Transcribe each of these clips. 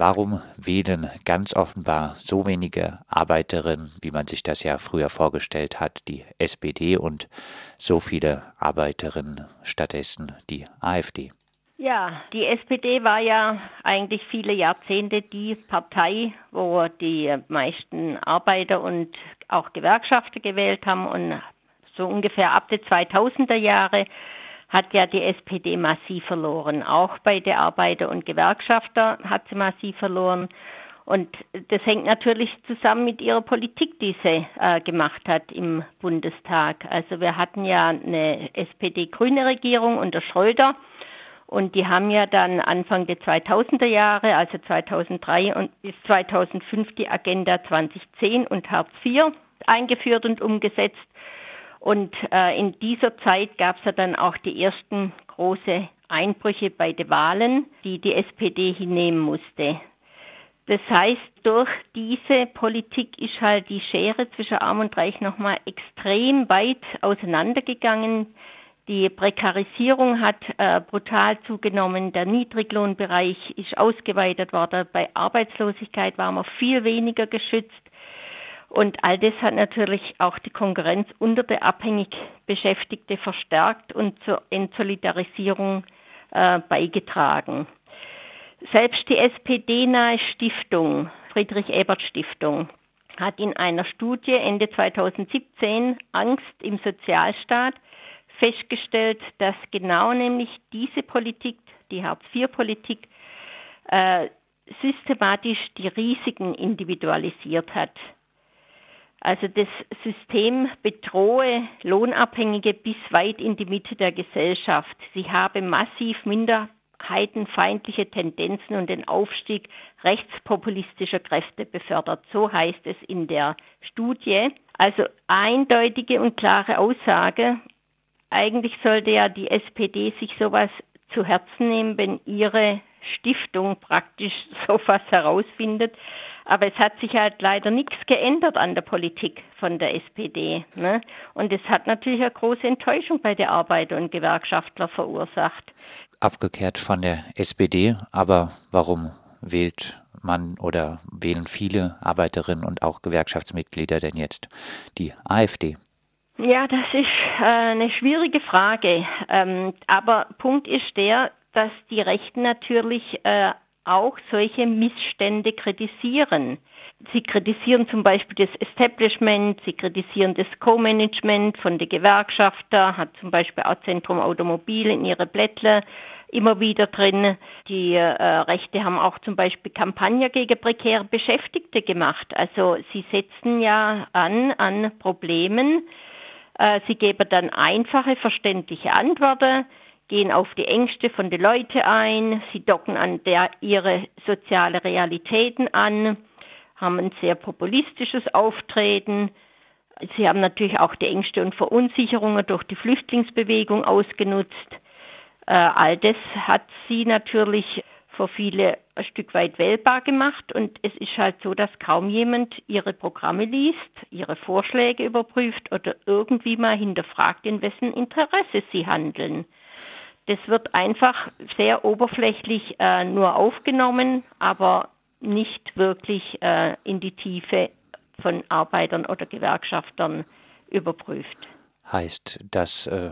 Warum wählen ganz offenbar so wenige Arbeiterinnen, wie man sich das ja früher vorgestellt hat, die SPD und so viele Arbeiterinnen stattdessen die AfD? Ja, die SPD war ja eigentlich viele Jahrzehnte die Partei, wo die meisten Arbeiter und auch Gewerkschafter gewählt haben und so ungefähr ab den 2000er Jahre hat ja die SPD massiv verloren. Auch bei der Arbeiter und Gewerkschafter hat sie massiv verloren. Und das hängt natürlich zusammen mit ihrer Politik, die sie äh, gemacht hat im Bundestag. Also wir hatten ja eine SPD-grüne Regierung unter Schröder und die haben ja dann Anfang der 2000er Jahre, also 2003 und bis 2005 die Agenda 2010 und Hartz IV eingeführt und umgesetzt. Und äh, in dieser Zeit gab es ja dann auch die ersten große Einbrüche bei den Wahlen, die die SPD hinnehmen musste. Das heißt, durch diese Politik ist halt die Schere zwischen Arm und Reich nochmal extrem weit auseinandergegangen. Die Prekarisierung hat äh, brutal zugenommen. Der Niedriglohnbereich ist ausgeweitet worden. Bei Arbeitslosigkeit war man viel weniger geschützt. Und all das hat natürlich auch die Konkurrenz unter der abhängig Beschäftigte verstärkt und zur Entsolidarisierung äh, beigetragen. Selbst die SPD-nahe Stiftung, Friedrich-Ebert-Stiftung, hat in einer Studie Ende 2017 Angst im Sozialstaat festgestellt, dass genau nämlich diese Politik, die Hartz-IV-Politik, äh, systematisch die Risiken individualisiert hat. Also das System bedrohe Lohnabhängige bis weit in die Mitte der Gesellschaft. Sie habe massiv minderheitenfeindliche Tendenzen und den Aufstieg rechtspopulistischer Kräfte befördert. So heißt es in der Studie. Also eindeutige und klare Aussage eigentlich sollte ja die SPD sich sowas zu Herzen nehmen, wenn ihre Stiftung praktisch sowas herausfindet. Aber es hat sich halt leider nichts geändert an der Politik von der SPD. Ne? Und es hat natürlich eine große Enttäuschung bei der Arbeiter und Gewerkschaftler verursacht. Abgekehrt von der SPD, aber warum wählt man oder wählen viele Arbeiterinnen und auch Gewerkschaftsmitglieder denn jetzt die AfD? Ja, das ist äh, eine schwierige Frage. Ähm, aber Punkt ist der, dass die Rechten natürlich äh, auch solche Missstände kritisieren. Sie kritisieren zum Beispiel das Establishment, sie kritisieren das Co-Management von den Gewerkschafter, hat zum Beispiel auch Zentrum Automobil in ihre Blättle immer wieder drin. Die äh, Rechte haben auch zum Beispiel Kampagne gegen prekäre Beschäftigte gemacht. Also sie setzen ja an an Problemen, äh, sie geben dann einfache, verständliche Antworten, gehen auf die Ängste von den Leuten ein, sie docken an der ihre soziale Realitäten an, haben ein sehr populistisches Auftreten. Sie haben natürlich auch die Ängste und Verunsicherungen durch die Flüchtlingsbewegung ausgenutzt. Äh, all das hat sie natürlich für viele ein Stück weit wählbar gemacht. Und es ist halt so, dass kaum jemand ihre Programme liest, ihre Vorschläge überprüft oder irgendwie mal hinterfragt, in wessen Interesse sie handeln. Das wird einfach sehr oberflächlich äh, nur aufgenommen, aber nicht wirklich äh, in die Tiefe von Arbeitern oder Gewerkschaftern überprüft. Heißt, dass äh,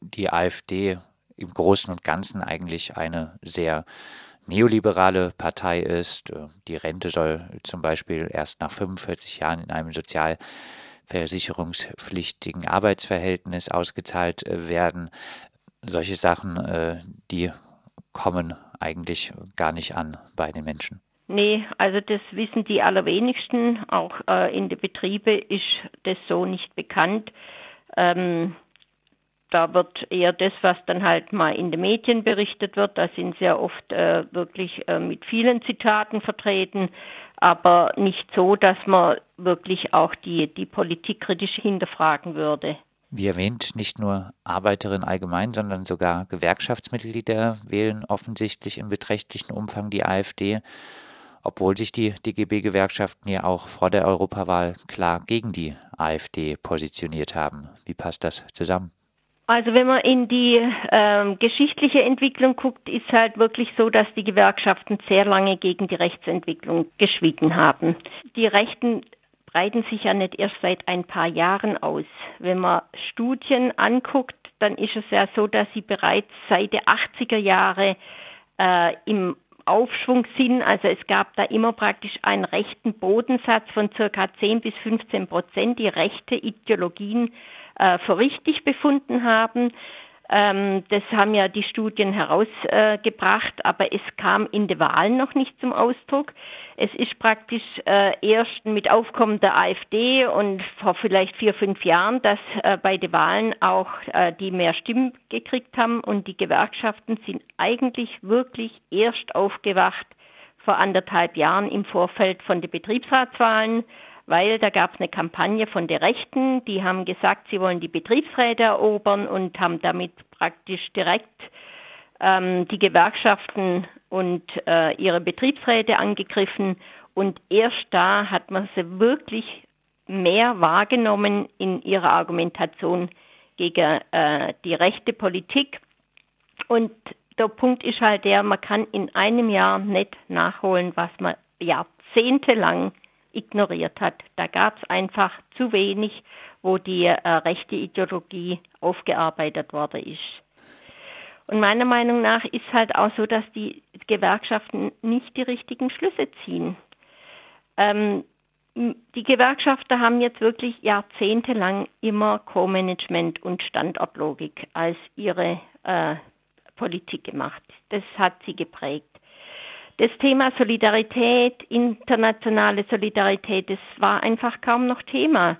die AfD im Großen und Ganzen eigentlich eine sehr neoliberale Partei ist. Äh, die Rente soll zum Beispiel erst nach 45 Jahren in einem sozialversicherungspflichtigen Arbeitsverhältnis ausgezahlt äh, werden. Solche Sachen, äh, die kommen eigentlich gar nicht an bei den Menschen. Nee, also das wissen die allerwenigsten. Auch äh, in den Betrieben ist das so nicht bekannt. Ähm, da wird eher das, was dann halt mal in den Medien berichtet wird, da sind sehr oft äh, wirklich äh, mit vielen Zitaten vertreten, aber nicht so, dass man wirklich auch die, die Politik kritisch hinterfragen würde. Wie erwähnt, nicht nur Arbeiterinnen allgemein, sondern sogar Gewerkschaftsmitglieder wählen offensichtlich in beträchtlichem Umfang die AfD, obwohl sich die DGB-Gewerkschaften ja auch vor der Europawahl klar gegen die AfD positioniert haben. Wie passt das zusammen? Also wenn man in die ähm, geschichtliche Entwicklung guckt, ist halt wirklich so, dass die Gewerkschaften sehr lange gegen die Rechtsentwicklung geschwiegen haben. Die Rechten breiten sich ja nicht erst seit ein paar Jahren aus. Wenn man Studien anguckt, dann ist es ja so, dass sie bereits seit der 80er Jahre äh, im Aufschwung sind. Also es gab da immer praktisch einen rechten Bodensatz von circa 10 bis 15 Prozent, die rechte Ideologien äh, für richtig befunden haben. Ähm, das haben ja die Studien herausgebracht, äh, aber es kam in den Wahlen noch nicht zum Ausdruck. Es ist praktisch äh, erst mit Aufkommen der AfD und vor vielleicht vier, fünf Jahren, dass äh, bei den Wahlen auch äh, die mehr Stimmen gekriegt haben und die Gewerkschaften sind eigentlich wirklich erst aufgewacht vor anderthalb Jahren im Vorfeld von den Betriebsratswahlen weil da gab es eine Kampagne von der Rechten, die haben gesagt, sie wollen die Betriebsräte erobern und haben damit praktisch direkt ähm, die Gewerkschaften und äh, ihre Betriebsräte angegriffen. Und erst da hat man sie wirklich mehr wahrgenommen in ihrer Argumentation gegen äh, die rechte Politik. Und der Punkt ist halt der, man kann in einem Jahr nicht nachholen, was man jahrzehntelang ignoriert hat. Da gab es einfach zu wenig, wo die äh, rechte Ideologie aufgearbeitet worden ist. Und meiner Meinung nach ist halt auch so, dass die Gewerkschaften nicht die richtigen Schlüsse ziehen. Ähm, die Gewerkschafter haben jetzt wirklich jahrzehntelang immer Co-Management und Standortlogik als ihre äh, Politik gemacht. Das hat sie geprägt. Das Thema Solidarität, internationale Solidarität, das war einfach kaum noch Thema.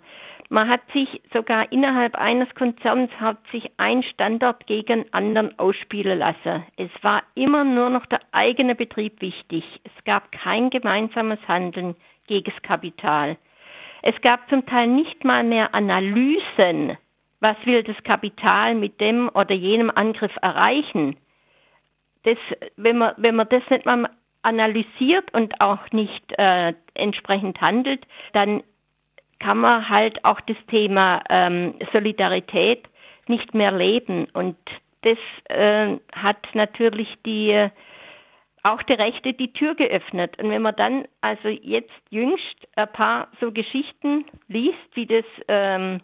Man hat sich sogar innerhalb eines Konzerns hat sich ein Standort gegen anderen ausspielen lassen. Es war immer nur noch der eigene Betrieb wichtig. Es gab kein gemeinsames Handeln gegen das Kapital. Es gab zum Teil nicht mal mehr Analysen, was will das Kapital mit dem oder jenem Angriff erreichen. Das, wenn, man, wenn man das nicht mal analysiert und auch nicht äh, entsprechend handelt, dann kann man halt auch das Thema ähm, Solidarität nicht mehr leben. Und das äh, hat natürlich die auch der Rechte die Tür geöffnet. Und wenn man dann also jetzt jüngst ein paar so Geschichten liest, wie das ähm,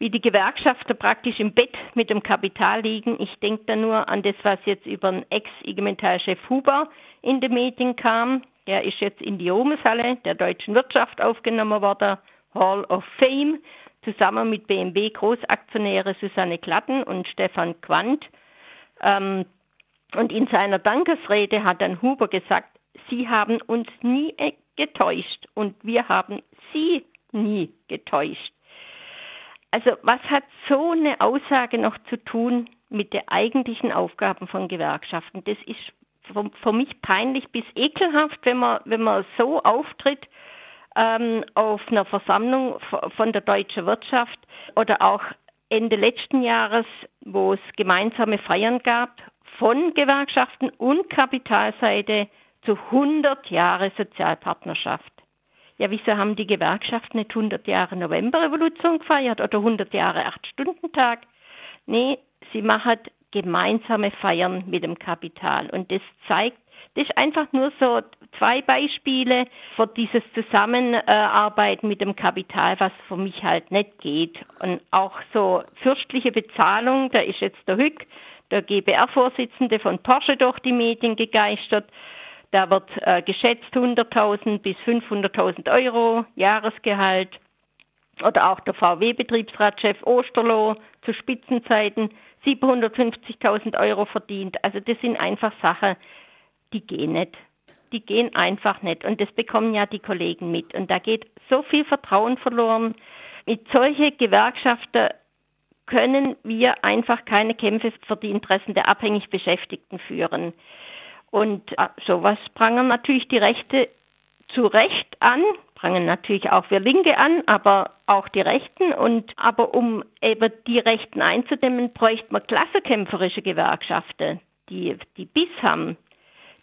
wie die Gewerkschafter praktisch im Bett mit dem Kapital liegen. Ich denke da nur an das, was jetzt über den Ex-IG Metall-Chef Huber in den Medien kam. Der ist jetzt in die Ruhmeshalle der deutschen Wirtschaft aufgenommen worden, Hall of Fame, zusammen mit BMW Großaktionäre Susanne Klatten und Stefan Quandt. Ähm, und in seiner Dankesrede hat dann Huber gesagt, Sie haben uns nie getäuscht und wir haben Sie nie getäuscht. Also was hat so eine Aussage noch zu tun mit den eigentlichen Aufgaben von Gewerkschaften? Das ist für mich peinlich bis ekelhaft, wenn man, wenn man so auftritt ähm, auf einer Versammlung von der deutschen Wirtschaft oder auch Ende letzten Jahres, wo es gemeinsame Feiern gab von Gewerkschaften und Kapitalseite zu 100 Jahre Sozialpartnerschaft. Ja, wieso haben die Gewerkschaften nicht 100 Jahre Novemberrevolution gefeiert oder 100 Jahre Acht-Stunden-Tag? Nee, sie machen gemeinsame Feiern mit dem Kapital. Und das zeigt, das ist einfach nur so zwei Beispiele für dieses Zusammenarbeiten mit dem Kapital, was für mich halt nicht geht. Und auch so fürstliche Bezahlung, da ist jetzt der Hück, der GBR-Vorsitzende von Porsche durch die Medien gegeistert. Da wird äh, geschätzt 100.000 bis 500.000 Euro Jahresgehalt. Oder auch der VW-Betriebsratschef Osterloh zu Spitzenzeiten 750.000 Euro verdient. Also das sind einfach Sachen, die gehen nicht. Die gehen einfach nicht. Und das bekommen ja die Kollegen mit. Und da geht so viel Vertrauen verloren. Mit solchen Gewerkschaften können wir einfach keine Kämpfe für die Interessen der abhängig Beschäftigten führen. Und äh, sowas prangern natürlich die Rechte zu Recht an, prangern natürlich auch wir Linke an, aber auch die Rechten. Und aber um eben die Rechten einzudämmen, bräuchte man klassenkämpferische Gewerkschaften, die die Biss haben,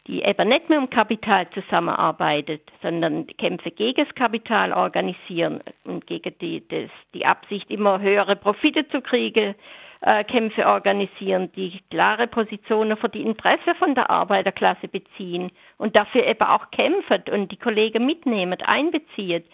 die eben nicht mehr um Kapital zusammenarbeitet, sondern Kämpfe gegen das Kapital organisieren und gegen die, das, die Absicht, immer höhere Profite zu kriegen, äh, Kämpfe organisieren, die klare Positionen für die Interessen von der Arbeiterklasse beziehen und dafür eben auch kämpfen und die Kollegen mitnehmen, einbezieht.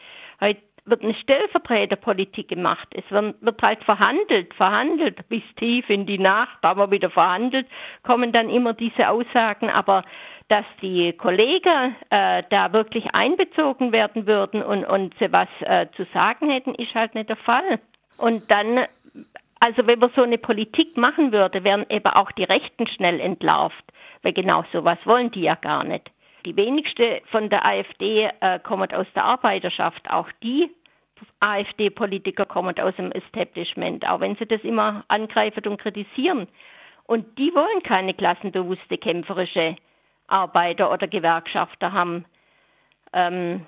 Heute wird eine Stellvertreterpolitik gemacht. Es wird, halt verhandelt, verhandelt bis tief in die Nacht, aber wieder verhandelt, kommen dann immer diese Aussagen, aber dass die Kollegen äh, da wirklich einbezogen werden würden und, und sie was äh, zu sagen hätten, ist halt nicht der Fall. Und dann, also wenn man so eine Politik machen würde, wären eben auch die Rechten schnell entlarvt, weil genau sowas wollen die ja gar nicht. Die wenigsten von der AfD äh, kommen aus der Arbeiterschaft. Auch die AfD-Politiker kommen aus dem Establishment, auch wenn sie das immer angreifen und kritisieren. Und die wollen keine klassenbewusste, kämpferische Arbeiter oder Gewerkschafter haben. Ähm,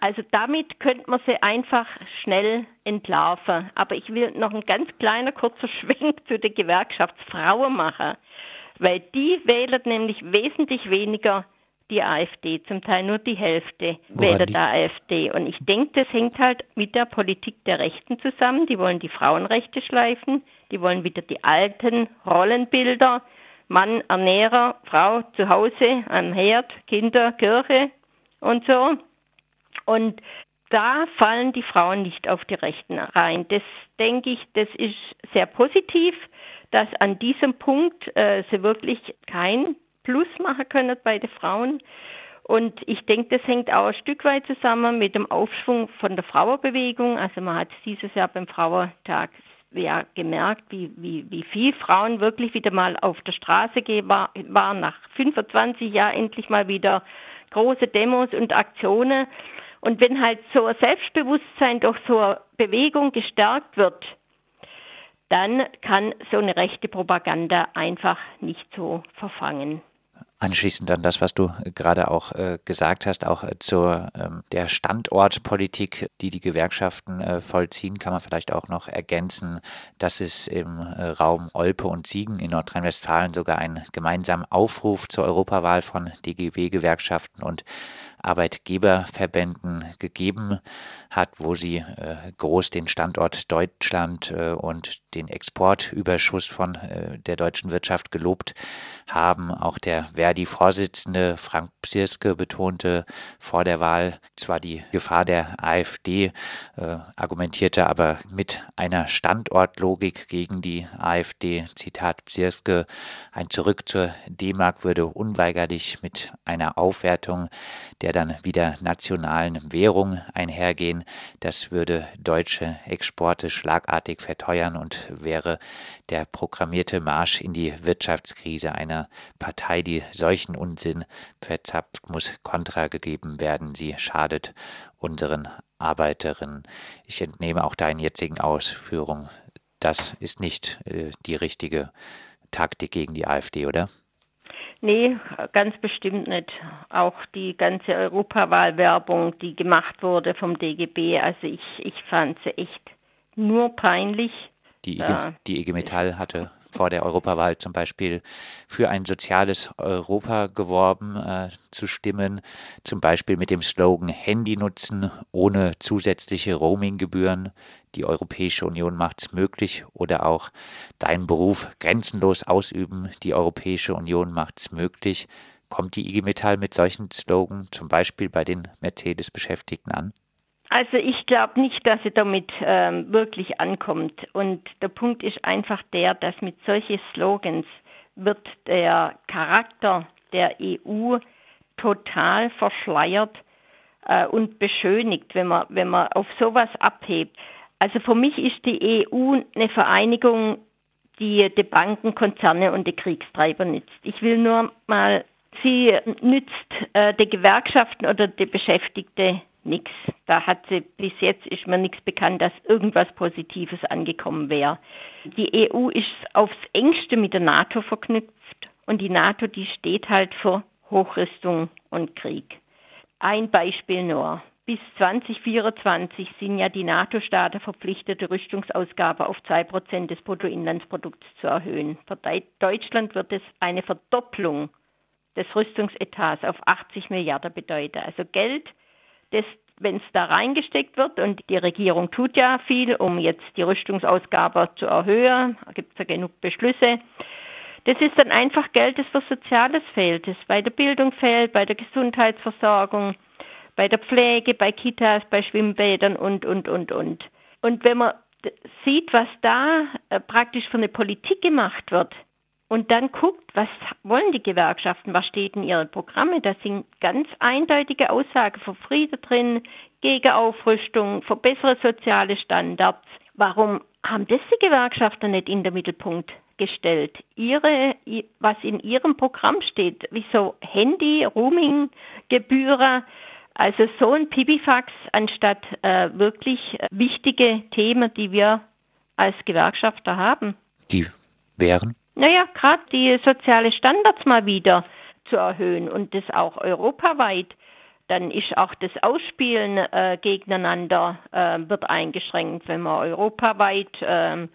also damit könnte man sie einfach schnell entlarven. Aber ich will noch ein ganz kleiner kurzer Schwenk zu den Gewerkschaftsfrauen machen weil die wählen nämlich wesentlich weniger die AfD, zum Teil nur die Hälfte wählt der AfD. Und ich denke, das hängt halt mit der Politik der Rechten zusammen. Die wollen die Frauenrechte schleifen, die wollen wieder die alten Rollenbilder, Mann, Ernährer, Frau zu Hause, am Herd, Kinder, Kirche und so. Und da fallen die Frauen nicht auf die Rechten rein. Das denke ich, das ist sehr positiv dass an diesem Punkt äh, sie wirklich kein Plus machen können bei den Frauen. Und ich denke, das hängt auch ein Stück weit zusammen mit dem Aufschwung von der Frauenbewegung. Also man hat dieses Jahr beim Frauentag ja gemerkt, wie, wie, wie viel Frauen wirklich wieder mal auf der Straße waren, nach 25 Jahren endlich mal wieder große Demos und Aktionen. Und wenn halt so ein Selbstbewusstsein durch so eine Bewegung gestärkt wird, dann kann so eine rechte Propaganda einfach nicht so verfangen. Anschließend an das, was du gerade auch äh, gesagt hast, auch äh, zur ähm, der Standortpolitik, die die Gewerkschaften äh, vollziehen, kann man vielleicht auch noch ergänzen, dass es im äh, Raum Olpe und Siegen in Nordrhein-Westfalen sogar einen gemeinsamen Aufruf zur Europawahl von DGB-Gewerkschaften und Arbeitgeberverbänden gegeben hat, wo sie äh, groß den Standort Deutschland äh, und den Exportüberschuss von äh, der deutschen Wirtschaft gelobt haben. Auch der Verdi-Vorsitzende Frank Psirske betonte vor der Wahl zwar die Gefahr der AfD, argumentierte aber mit einer Standortlogik gegen die AfD. Zitat Psirske, ein Zurück zur D-Mark würde unweigerlich mit einer Aufwertung der dann wieder nationalen Währung einhergehen. Das würde deutsche Exporte schlagartig verteuern und wäre der programmierte Marsch in die Wirtschaftskrise einer Partei, die solchen Unsinn verzapft, muss Kontra gegeben werden. Sie schadet unseren Arbeiterinnen. Ich entnehme auch deinen jetzigen Ausführungen. Das ist nicht äh, die richtige Taktik gegen die AfD, oder? Nee, ganz bestimmt nicht. Auch die ganze Europawahlwerbung, die gemacht wurde vom DGB, also ich, ich fand sie echt nur peinlich. Die IG, die IG Metall hatte vor der Europawahl zum Beispiel für ein soziales Europa geworben, äh, zu stimmen, zum Beispiel mit dem Slogan Handy nutzen ohne zusätzliche Roaminggebühren. Die Europäische Union macht's möglich oder auch deinen Beruf grenzenlos ausüben. Die Europäische Union macht's möglich. Kommt die IG Metall mit solchen Slogan zum Beispiel bei den Mercedes-Beschäftigten an? Also ich glaube nicht, dass sie damit ähm, wirklich ankommt. Und der Punkt ist einfach der, dass mit solchen Slogans wird der Charakter der EU total verschleiert äh, und beschönigt, wenn man, wenn man auf sowas abhebt. Also für mich ist die EU eine Vereinigung, die die Banken, Konzerne und die Kriegstreiber nützt. Ich will nur mal, sie nützt äh, die Gewerkschaften oder die Beschäftigte nichts. Da hat sie bis jetzt ist mir nichts bekannt, dass irgendwas Positives angekommen wäre. Die EU ist aufs engste mit der NATO verknüpft und die NATO, die steht halt für Hochrüstung und Krieg. Ein Beispiel nur. Bis 2024 sind ja die NATO-Staaten verpflichtet, die Rüstungsausgabe auf 2% des Bruttoinlandsprodukts zu erhöhen. Für Deutschland wird es eine Verdopplung des Rüstungsetats auf 80 Milliarden bedeuten. Also Geld, wenn es da reingesteckt wird und die Regierung tut ja viel, um jetzt die Rüstungsausgabe zu erhöhen, da gibt es ja genug Beschlüsse. Das ist dann einfach Geld, das für Soziales fehlt, das bei der Bildung fehlt, bei der Gesundheitsversorgung, bei der Pflege, bei Kitas, bei Schwimmbädern und, und, und, und. Und wenn man sieht, was da äh, praktisch für eine Politik gemacht wird, und dann guckt, was wollen die Gewerkschaften, was steht in ihren Programmen. Da sind ganz eindeutige Aussagen für Frieden drin, gegen Aufrüstung, für bessere soziale Standards. Warum haben das die Gewerkschaften nicht in den Mittelpunkt gestellt? Ihre, was in ihrem Programm steht, wie so Handy, Roaming, Gebühren, also so ein Pipifax anstatt äh, wirklich wichtige Themen, die wir als Gewerkschafter haben. Die wären? Naja, gerade die soziale Standards mal wieder zu erhöhen und das auch europaweit. Dann ist auch das Ausspielen äh, gegeneinander äh, wird eingeschränkt, wenn man europaweit äh,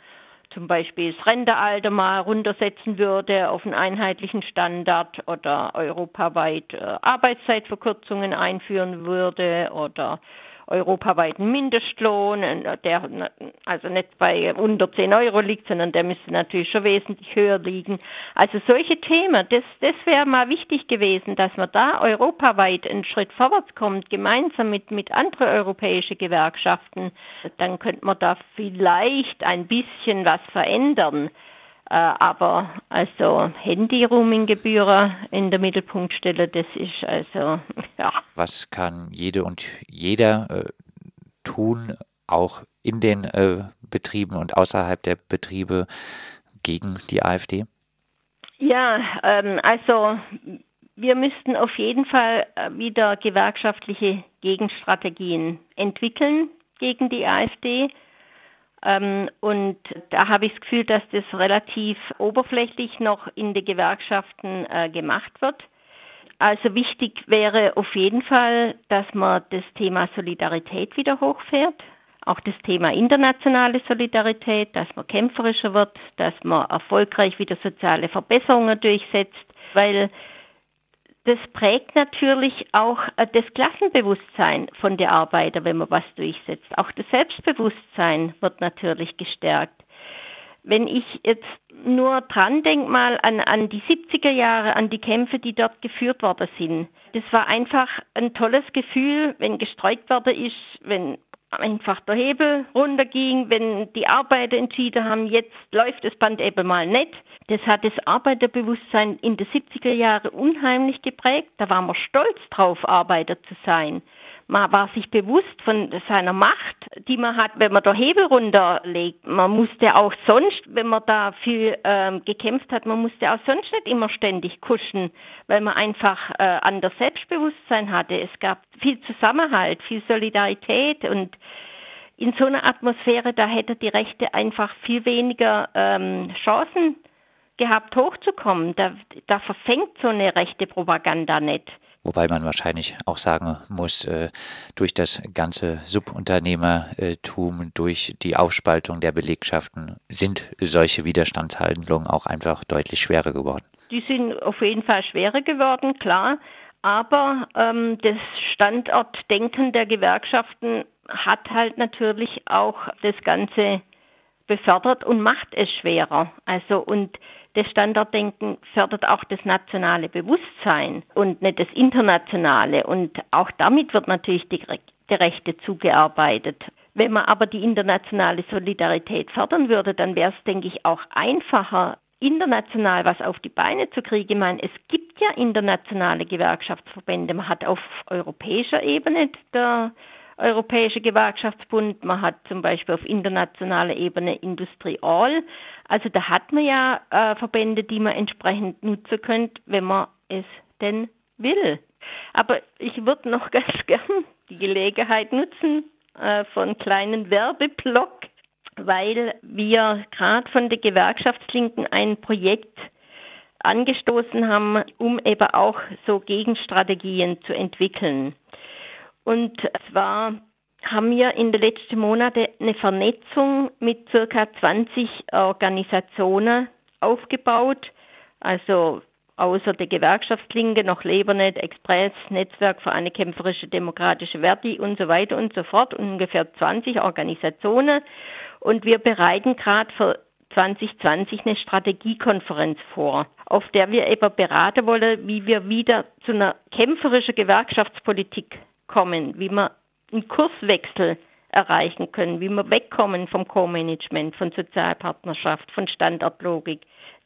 zum Beispiel das Rentealter mal runtersetzen würde auf einen einheitlichen Standard oder europaweit äh, Arbeitszeitverkürzungen einführen würde oder europaweiten Mindestlohn, der also nicht bei unter 10 Euro liegt, sondern der müsste natürlich schon wesentlich höher liegen. Also solche Themen, das, das wäre mal wichtig gewesen, dass man da europaweit einen Schritt vorwärts kommt, gemeinsam mit, mit anderen europäischen Gewerkschaften. Dann könnte man da vielleicht ein bisschen was verändern. Äh, aber also Handy-Roaming-Gebühren in der Mittelpunkt stellen, das ist also, ja. Was kann jede und jeder äh, tun, auch in den äh, Betrieben und außerhalb der Betriebe gegen die AfD? Ja, ähm, also wir müssten auf jeden Fall äh, wieder gewerkschaftliche Gegenstrategien entwickeln gegen die AfD. Ähm, und da habe ich das Gefühl, dass das relativ oberflächlich noch in den Gewerkschaften äh, gemacht wird. Also wichtig wäre auf jeden Fall, dass man das Thema Solidarität wieder hochfährt. Auch das Thema internationale Solidarität, dass man kämpferischer wird, dass man erfolgreich wieder soziale Verbesserungen durchsetzt, weil das prägt natürlich auch äh, das Klassenbewusstsein von der Arbeiter, wenn man was durchsetzt. Auch das Selbstbewusstsein wird natürlich gestärkt. Wenn ich jetzt nur dran denke mal an, an die 70er Jahre, an die Kämpfe, die dort geführt worden sind. Das war einfach ein tolles Gefühl, wenn gestreikt worden ist, wenn einfach der Hebel runterging, wenn die Arbeiter entschieden haben, jetzt läuft das Band eben mal nicht. Das hat das Arbeiterbewusstsein in den 70er Jahren unheimlich geprägt. Da war man stolz drauf, Arbeiter zu sein. Man war sich bewusst von seiner Macht, die man hat, wenn man der Hebel runterlegt. Man musste auch sonst, wenn man da viel ähm, gekämpft hat, man musste auch sonst nicht immer ständig kuschen, weil man einfach äh, anders Selbstbewusstsein hatte. Es gab viel Zusammenhalt, viel Solidarität und in so einer Atmosphäre, da hätte die Rechte einfach viel weniger ähm, Chancen gehabt, hochzukommen. Da, da verfängt so eine rechte Propaganda nicht. Wobei man wahrscheinlich auch sagen muss, äh, durch das ganze Subunternehmertum, durch die Aufspaltung der Belegschaften sind solche Widerstandshandlungen auch einfach deutlich schwerer geworden. Die sind auf jeden Fall schwerer geworden, klar. Aber ähm, das Standortdenken der Gewerkschaften hat halt natürlich auch das Ganze befördert und macht es schwerer. Also und das Standarddenken fördert auch das nationale Bewusstsein und nicht das internationale. Und auch damit wird natürlich die, die Rechte zugearbeitet. Wenn man aber die internationale Solidarität fördern würde, dann wäre es, denke ich, auch einfacher, international was auf die Beine zu kriegen. Ich meine, es gibt ja internationale Gewerkschaftsverbände. Man hat auf europäischer Ebene der Europäische Gewerkschaftsbund, man hat zum Beispiel auf internationaler Ebene Industrie All. Also da hat man ja äh, Verbände, die man entsprechend nutzen könnte, wenn man es denn will. Aber ich würde noch ganz gern die Gelegenheit nutzen äh, von kleinen Werbeblock, weil wir gerade von der Gewerkschaftslinken ein Projekt angestoßen haben, um eben auch so Gegenstrategien zu entwickeln. Und zwar haben wir in den letzten Monaten eine Vernetzung mit circa 20 Organisationen aufgebaut, also außer der Gewerkschaftslinke noch Lebernet, Express, Netzwerk für eine kämpferische demokratische Werte und so weiter und so fort, ungefähr 20 Organisationen. Und wir bereiten gerade für 2020 eine Strategiekonferenz vor, auf der wir eben beraten wollen, wie wir wieder zu einer kämpferischen Gewerkschaftspolitik kommen, wie wir einen Kurswechsel erreichen können, wie wir wegkommen vom Co-Management, von Sozialpartnerschaft, von Standortlogik.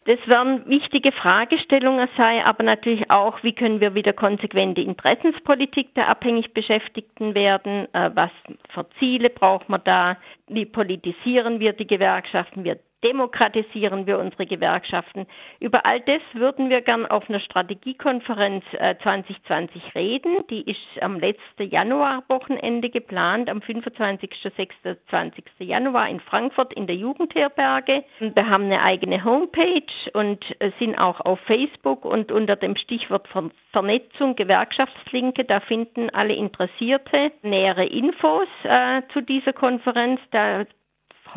Das werden wichtige Fragestellungen sein, aber natürlich auch, wie können wir wieder konsequente Interessenspolitik der abhängig Beschäftigten werden? Äh, was für Ziele braucht man da? Wie politisieren wir die Gewerkschaften? Wir demokratisieren wir unsere Gewerkschaften. Über all das würden wir gern auf einer Strategiekonferenz 2020 äh, reden. Die ist am letzten Januarwochenende geplant, am 25. 26. Januar in Frankfurt in der Jugendherberge. Wir haben eine eigene Homepage und äh, sind auch auf Facebook und unter dem Stichwort Vernetzung Gewerkschaftslinke, da finden alle Interessierte nähere Infos äh, zu dieser Konferenz. Da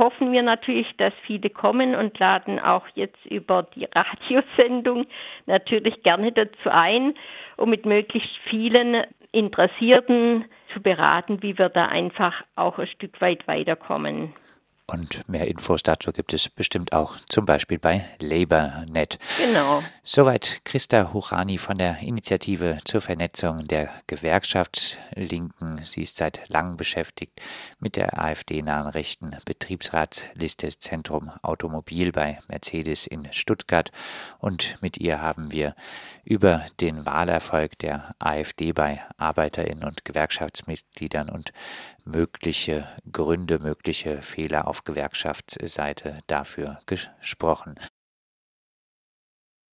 hoffen wir natürlich, dass viele kommen und laden auch jetzt über die Radiosendung natürlich gerne dazu ein, um mit möglichst vielen Interessierten zu beraten, wie wir da einfach auch ein Stück weit weiterkommen. Und mehr Infos dazu gibt es bestimmt auch zum Beispiel bei LabourNet. Genau. Soweit Christa Huchani von der Initiative zur Vernetzung der Gewerkschaftslinken. Sie ist seit langem beschäftigt mit der AfD-nahen rechten Betriebsratsliste Zentrum Automobil bei Mercedes in Stuttgart. Und mit ihr haben wir über den Wahlerfolg der AfD bei Arbeiterinnen und Gewerkschaftsmitgliedern und mögliche Gründe, mögliche Fehler auf Gewerkschaftsseite dafür gesprochen.